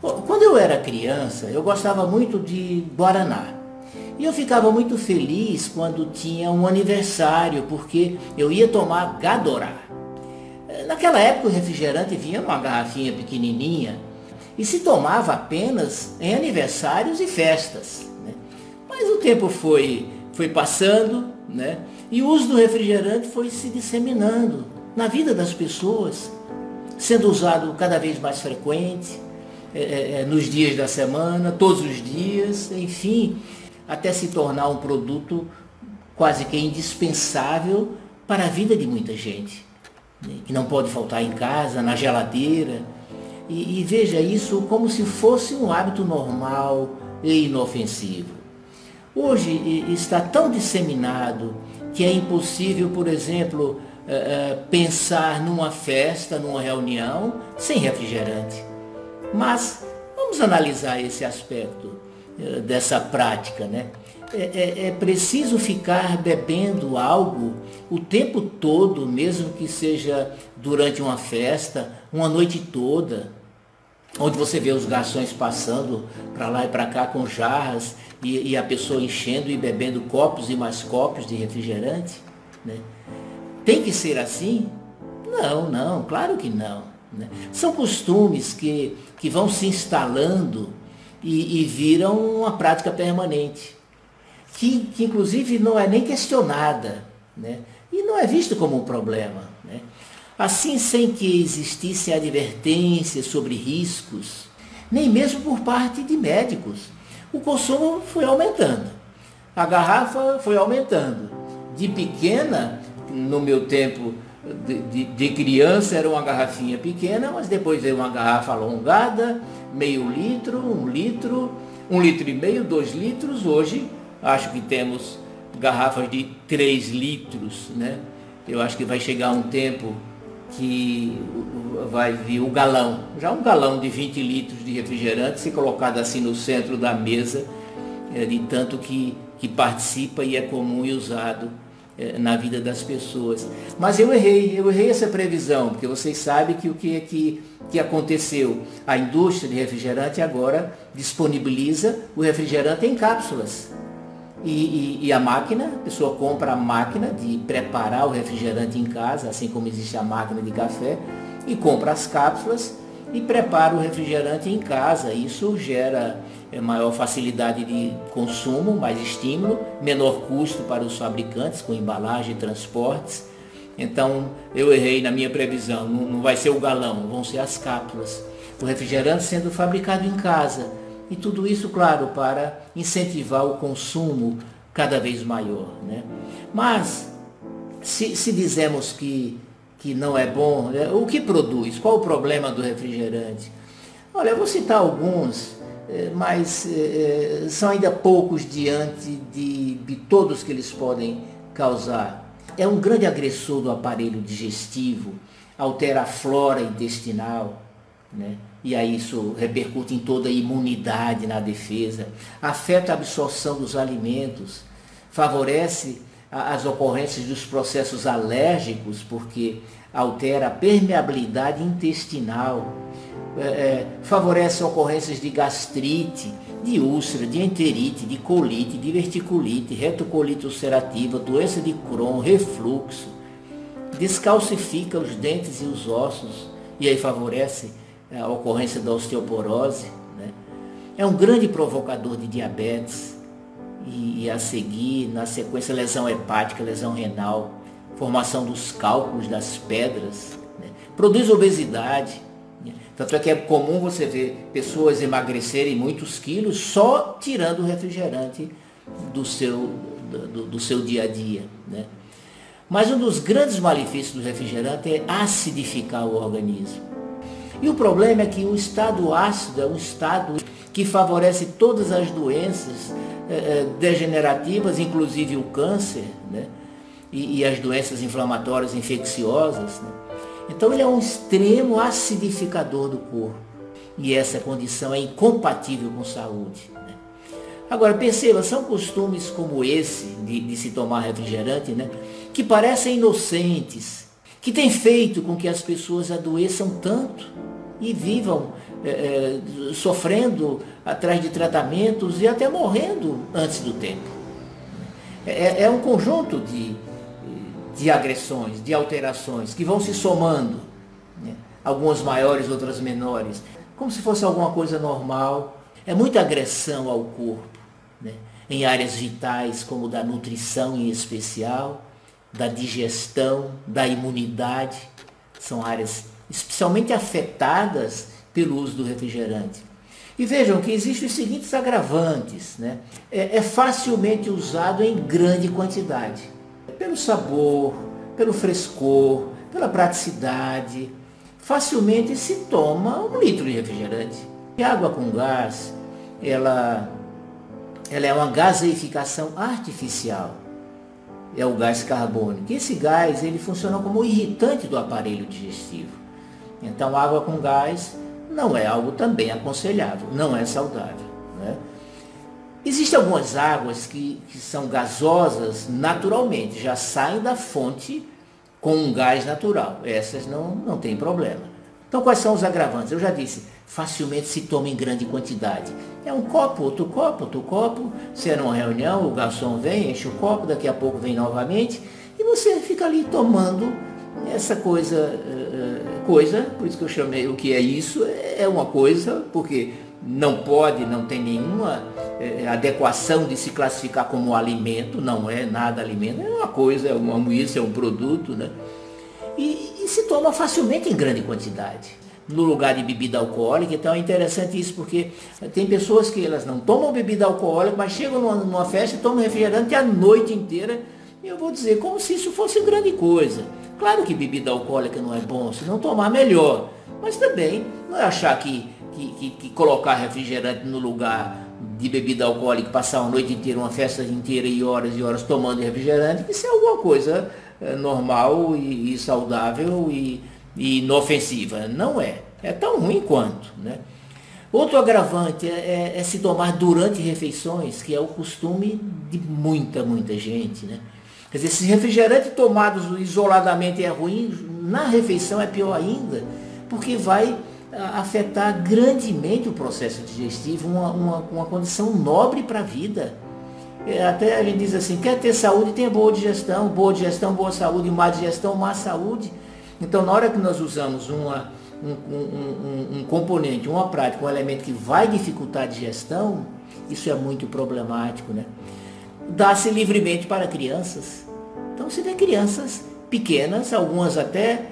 Quando eu era criança, eu gostava muito de Guaraná. E eu ficava muito feliz quando tinha um aniversário, porque eu ia tomar Gadorá. Naquela época o refrigerante vinha numa garrafinha pequenininha e se tomava apenas em aniversários e festas. Né? Mas o tempo foi, foi passando né? e o uso do refrigerante foi se disseminando na vida das pessoas, sendo usado cada vez mais frequente, é, é, é nos dias da semana, todos os dias, enfim, até se tornar um produto quase que indispensável para a vida de muita gente que não pode faltar em casa, na geladeira. E, e, veja isso como se fosse um hábito normal e inofensivo. Hoje está tão disseminado que é impossível, por exemplo, eh, pensar numa festa, numa reunião, sem refrigerante. Mas vamos analisar esse aspecto eh, dessa prática, né? é, é, é preciso ficar bebendo algo o tempo todo, mesmo que seja durante uma festa, uma noite toda, onde você vê os garçons passando para lá e para cá com jarras e, e, a pessoa enchendo e bebendo copos e mais copos de refrigerante. Né? Tem que ser assim? Não, não, claro que não. Né? São costumes que, que vão se instalando e, e viram uma prática permanente que, que inclusive não é nem questionada, né? e não é visto como um problema. Né? Assim, sem que existisse advertência sobre riscos, nem mesmo por parte de médicos, o consumo foi aumentando. A garrafa foi aumentando. De pequena, no meu tempo de, de, de, criança, era uma garrafinha pequena, mas depois veio uma garrafa alongada, meio litro, um litro, um litro e meio, dois litros. Hoje Acho que temos garrafas de 3 litros, né? Eu acho que vai chegar um tempo que vai vir o galão, já um galão de 20 litros de refrigerante, ser colocado assim no centro da mesa, é, de tanto que, que participa e é comum e usado na vida das pessoas. Mas eu errei, eu errei essa previsão, porque vocês sabem que o que é que, que aconteceu? A indústria de refrigerante agora disponibiliza o refrigerante em cápsulas. E, e, e, a máquina, a pessoa compra a máquina de preparar o refrigerante em casa, assim como existe a máquina de café, e compra as cápsulas e prepara o refrigerante em casa. Isso gera maior facilidade de consumo, mais estímulo, menor custo para os fabricantes com embalagem e transportes. Então eu errei na minha previsão, não, não vai ser o galão, vão ser as cápsulas. O refrigerante sendo fabricado em casa e tudo isso, claro, para incentivar o consumo cada vez maior. Né? Mas, se, se dizemos que, que não é bom, né? o que produz? Qual o problema do refrigerante? Olha, eu vou citar alguns, mas é, são ainda poucos diante de, de todos que eles podem causar. É um grande agressor do aparelho digestivo, altera a flora intestinal, né? e aí isso repercute em toda a imunidade na defesa, afeta a absorção dos alimentos, favorece as ocorrências dos processos alérgicos, porque altera a permeabilidade intestinal, é, é, favorece ocorrências de gastrite, de úlcera, de enterite, de colite, de verticulite, retocolite ulcerativa, doença de Crohn, refluxo, descalcifica os dentes e os ossos, e aí favorece a ocorrência da osteoporose, né? é um grande provocador de diabetes e, e, a seguir, na sequência, lesão hepática, lesão renal, formação dos cálculos das pedras, né? produz obesidade. Tanto é que é comum você ver pessoas emagrecerem muitos quilos só tirando o refrigerante do seu, do, do seu dia a dia. Né? Mas um dos grandes malefícios do refrigerante é acidificar o organismo. E o problema é que o estado ácido é um estado que favorece todas as doenças eh, degenerativas, inclusive o câncer, né? e, e, as doenças inflamatórias infecciosas. Né? Então ele é um extremo acidificador do corpo. E essa condição é incompatível com saúde. Né? Agora perceba, são costumes como esse de, de se tomar refrigerante, né? que parecem inocentes, que têm feito com que as pessoas adoeçam tanto e vivam é, é, sofrendo atrás de tratamentos e até morrendo antes do tempo. É, é um conjunto de, de agressões, de alterações que vão se somando, né? algumas maiores, outras menores, como se fosse alguma coisa normal. É muita agressão ao corpo, né? em áreas vitais como da nutrição em especial, da digestão, da imunidade, são áreas especialmente afetadas pelo uso do refrigerante. E vejam que existem os seguintes agravantes. Né? É, é facilmente usado em grande quantidade. Pelo sabor, pelo frescor, pela praticidade. Facilmente se toma um litro de refrigerante. E água com gás, ela, ela é uma gaseificação artificial. É o gás carbônico. Esse gás ele funciona como irritante do aparelho digestivo. Então, água com gás não é algo também aconselhável, não é saudável. Né? Existem algumas águas que, que são gasosas naturalmente, já saem da fonte com um gás natural. Essas não, não tem problema. Então, quais são os agravantes? Eu já disse, facilmente se toma em grande quantidade. É um copo, outro copo, outro copo. Se é numa reunião, o garçom vem, enche o copo, daqui a pouco vem novamente, e você fica ali tomando essa coisa, eh, eh, coisa, por isso que eu chamei o que é isso, é uma coisa, porque não pode, não tem nenhuma é, adequação de se classificar como alimento, não é nada alimento, é uma coisa, é uma isso, é um produto, né? E, e, se toma facilmente em grande quantidade. No lugar de bebida alcoólica, então é interessante isso, porque tem pessoas que elas não tomam bebida alcoólica, mas chegam numa, numa festa e tomam refrigerante a noite inteira. E eu vou dizer, como se isso fosse grande coisa. Claro que bebida alcoólica não é bom, se não tomar melhor. Mas também não é achar que, que, que, que colocar refrigerante no lugar de bebida alcoólica, passar uma noite inteira, uma festa inteira e horas e horas tomando refrigerante, isso é alguma coisa é, normal e, e saudável e, e, inofensiva. Não é. É tão ruim quanto. Né? Outro agravante é, é, é se tomar durante refeições, que é o costume de muita, muita gente. Né? Quer dizer, se refrigerante tomado isoladamente é ruim, na refeição é pior ainda, porque vai afetar grandemente o processo digestivo, uma, uma, uma condição nobre para a vida. É, até a gente diz assim, quer ter saúde, tenha boa digestão, boa digestão, boa saúde, má digestão, má saúde. Então, na hora que nós usamos uma, um, um, um, um componente, uma prática, um elemento que vai dificultar a digestão, isso é muito problemático, né? dá-se livremente para crianças. Então você vê crianças pequenas, algumas até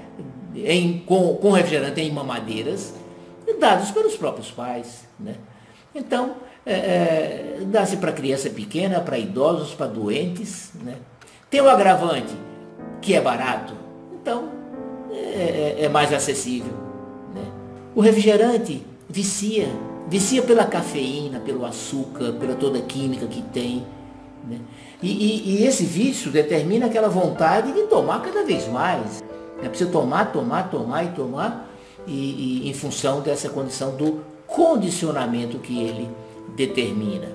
em, com, com refrigerante em mamadeiras, dados pelos próprios pais. Né? Então, é, é, dá-se para criança pequena, para idosos, para doentes. Né? Tem o agravante, que é barato, então é, é, é mais acessível. Né? O refrigerante vicia, vicia pela cafeína, pelo açúcar, pela toda a química que tem. Né? E, e, e, esse vício determina aquela vontade de tomar cada vez mais. É preciso tomar, tomar, tomar e tomar, e, e em função dessa condição do condicionamento que ele determina.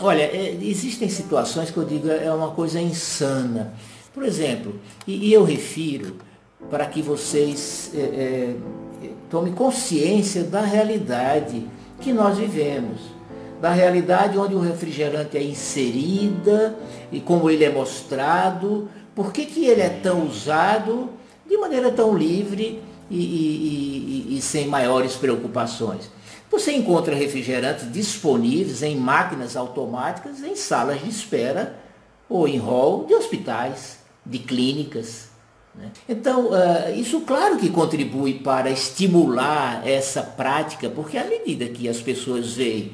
Olha, é, existem situações que eu digo é uma coisa insana. Por exemplo, e, e eu refiro para que vocês é, é, tomem consciência da realidade que nós vivemos da realidade onde o refrigerante é inserida e como ele é mostrado, por que, que ele é tão usado de maneira tão livre e, e, e, e sem maiores preocupações. Você encontra refrigerantes disponíveis em máquinas automáticas, em salas de espera ou em hall de hospitais, de clínicas. Né? Então, uh, isso claro que contribui para estimular essa prática, porque à medida que as pessoas veem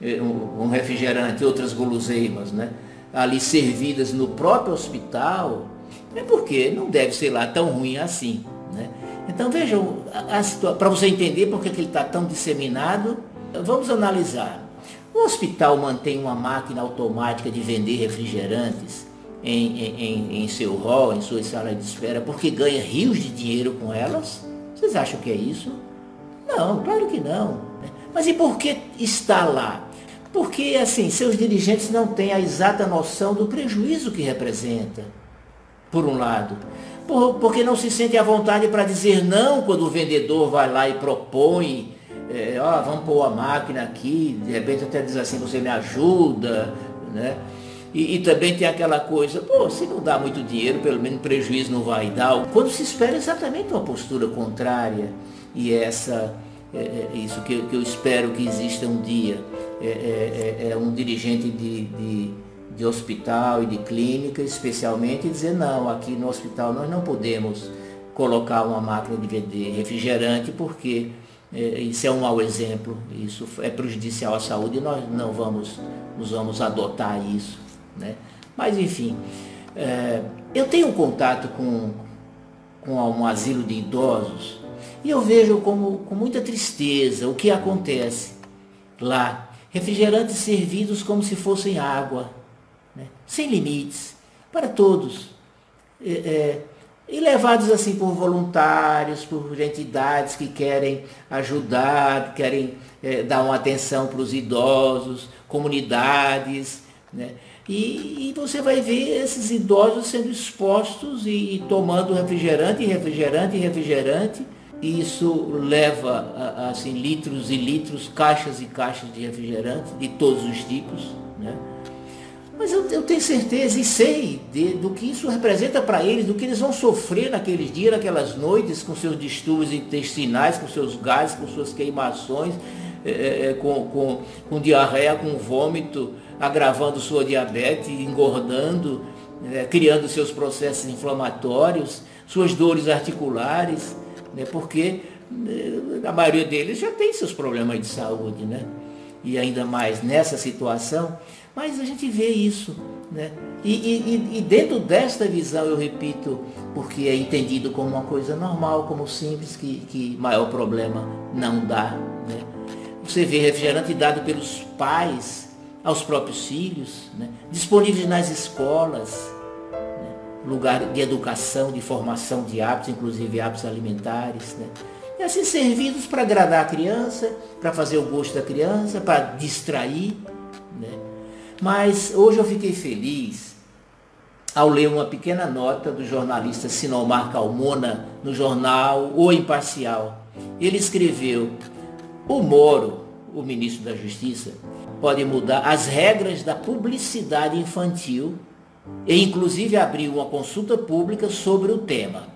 eh, um refrigerante e outras guloseimas, né? ali servidas no próprio hospital, é porque não deve ser lá tão ruim assim. Né? Então vejam, para você entender por que ele está tão disseminado, vamos analisar. O hospital mantém uma máquina automática de vender refrigerantes em, em, em seu hall, em suas salas de espera, porque ganha rios de dinheiro com elas? Vocês acham que é isso? Não, claro que não. Né? Mas e por que está lá? Porque, assim, seus dirigentes não têm a exata noção do prejuízo que representa, por um lado. Por, porque não se sentem à vontade para dizer não quando o vendedor vai lá e propõe é, ó, vamos pôr a máquina aqui, de repente até diz assim, você me ajuda, né? E, e, também tem aquela coisa, pô, se não dá muito dinheiro, pelo menos prejuízo não vai dar. Quando se espera exatamente uma postura contrária, e essa é, é isso que, que, eu espero que exista um dia, é, é, é, é um dirigente de, de, de hospital e de clínica, especialmente, dizer, não, aqui no hospital nós não podemos colocar uma máquina de vender refrigerante, porque é, isso é um mau exemplo, isso é prejudicial à saúde e nós não vamos, nós vamos adotar isso. Né? Mas enfim, é, eu tenho contato com, com um asilo de idosos e eu vejo como, com muita tristeza o que acontece lá. Refrigerantes servidos como se fossem água, né? sem limites, para todos. É, é, e levados assim por voluntários, por entidades que querem ajudar, querem é, dar uma atenção para os idosos, comunidades. Né? E, e, você vai ver esses idosos sendo expostos e, e tomando refrigerante, refrigerante, refrigerante. E isso leva assim, litros e litros, caixas e caixas de refrigerante de todos os tipos. Né? Mas eu, eu tenho certeza e sei de, do que isso representa para eles, do que eles vão sofrer naqueles dias, naquelas noites, com seus distúrbios intestinais, com seus gases, com suas queimações, é, é, com, com, com diarreia, com vômito, agravando sua diabetes, engordando, é, criando seus processos inflamatórios, suas dores articulares, né, porque é, a maioria deles já tem seus problemas de saúde, né? E ainda mais nessa situação, mas a gente vê isso. Né? E, e, e, dentro desta visão, eu repito, porque é entendido como uma coisa normal, como simples, que, que maior problema não dá. Né? Você vê refrigerante dado pelos pais aos próprios filhos, né? disponíveis nas escolas, né? lugar de educação, de formação de hábitos, inclusive hábitos alimentares. Né? E assim servidos para agradar a criança, para fazer o gosto da criança, para distrair. Né? Mas hoje eu fiquei feliz ao ler uma pequena nota do jornalista Sinomar Calmona no jornal O Imparcial. Ele escreveu, o Moro, o ministro da Justiça, pode mudar as regras da publicidade infantil e inclusive abrir uma consulta pública sobre o tema.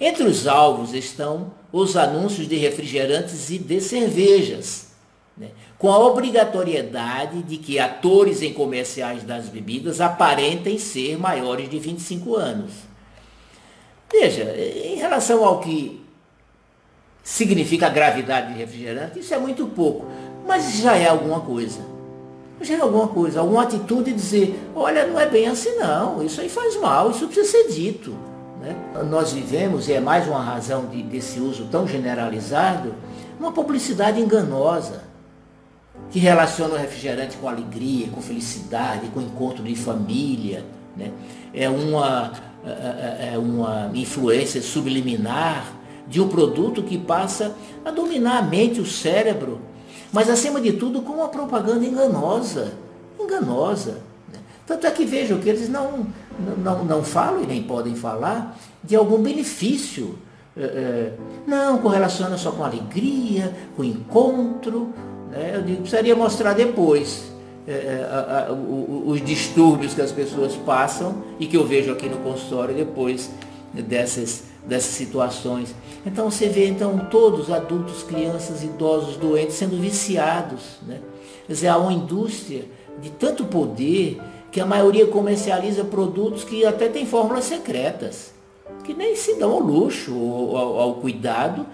Entre os alvos estão os anúncios de refrigerantes e de cervejas, né, com a obrigatoriedade de que atores em comerciais das bebidas aparentem ser maiores de 25 anos. Veja, em relação ao que significa a gravidade de refrigerante, isso é muito pouco, mas já é alguma coisa. Já é alguma coisa, alguma atitude de dizer, olha, não é bem assim não, isso aí faz mal, isso precisa ser dito. Né? Nós vivemos, e é mais uma razão de, desse uso tão generalizado, uma publicidade enganosa que relaciona o refrigerante com alegria, com felicidade, com encontro de família. Né? É, uma, é, é, é uma influência subliminar de um produto que passa a dominar a mente, o cérebro, mas acima de tudo com uma propaganda enganosa. Enganosa. Tanto é que vejam que eles não, não, não falam e nem podem falar de algum benefício. É, é não correlaciona só com alegria, com encontro, né? Eu digo, precisaria mostrar depois o, os distúrbios que as pessoas passam e que eu vejo aqui no consultório depois dessas, dessas situações. Então você vê então todos, adultos, crianças, idosos, doentes, sendo viciados. Né? Quer dizer, há uma indústria de tanto poder que a maioria comercializa produtos que até têm fórmulas secretas, que nem se dão ao luxo ao, ao cuidado.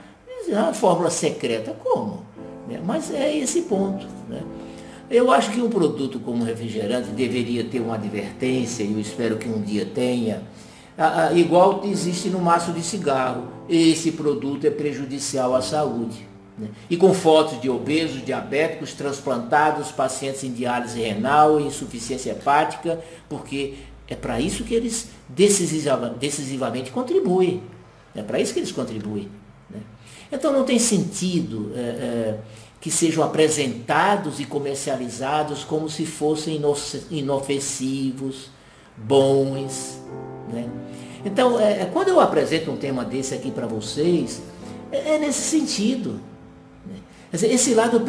Ah, fórmula secreta como? Né? Mas é esse ponto. Né? Eu acho que um produto como refrigerante deveria ter uma advertência, e eu espero que um dia tenha, igual existe no maço de cigarro. Esse produto é prejudicial à saúde. Né? E com fotos de obesos, diabéticos, transplantados, pacientes em diálise renal, insuficiência hepática, porque é para isso que eles decisivamente contribuem. É para isso que eles contribuem. Então não tem sentido é, é, que sejam apresentados e comercializados como se fossem inofensivos, bons. Né? Então, é, é, quando eu apresento um tema desse aqui para vocês, é, é, nesse sentido. Esse lado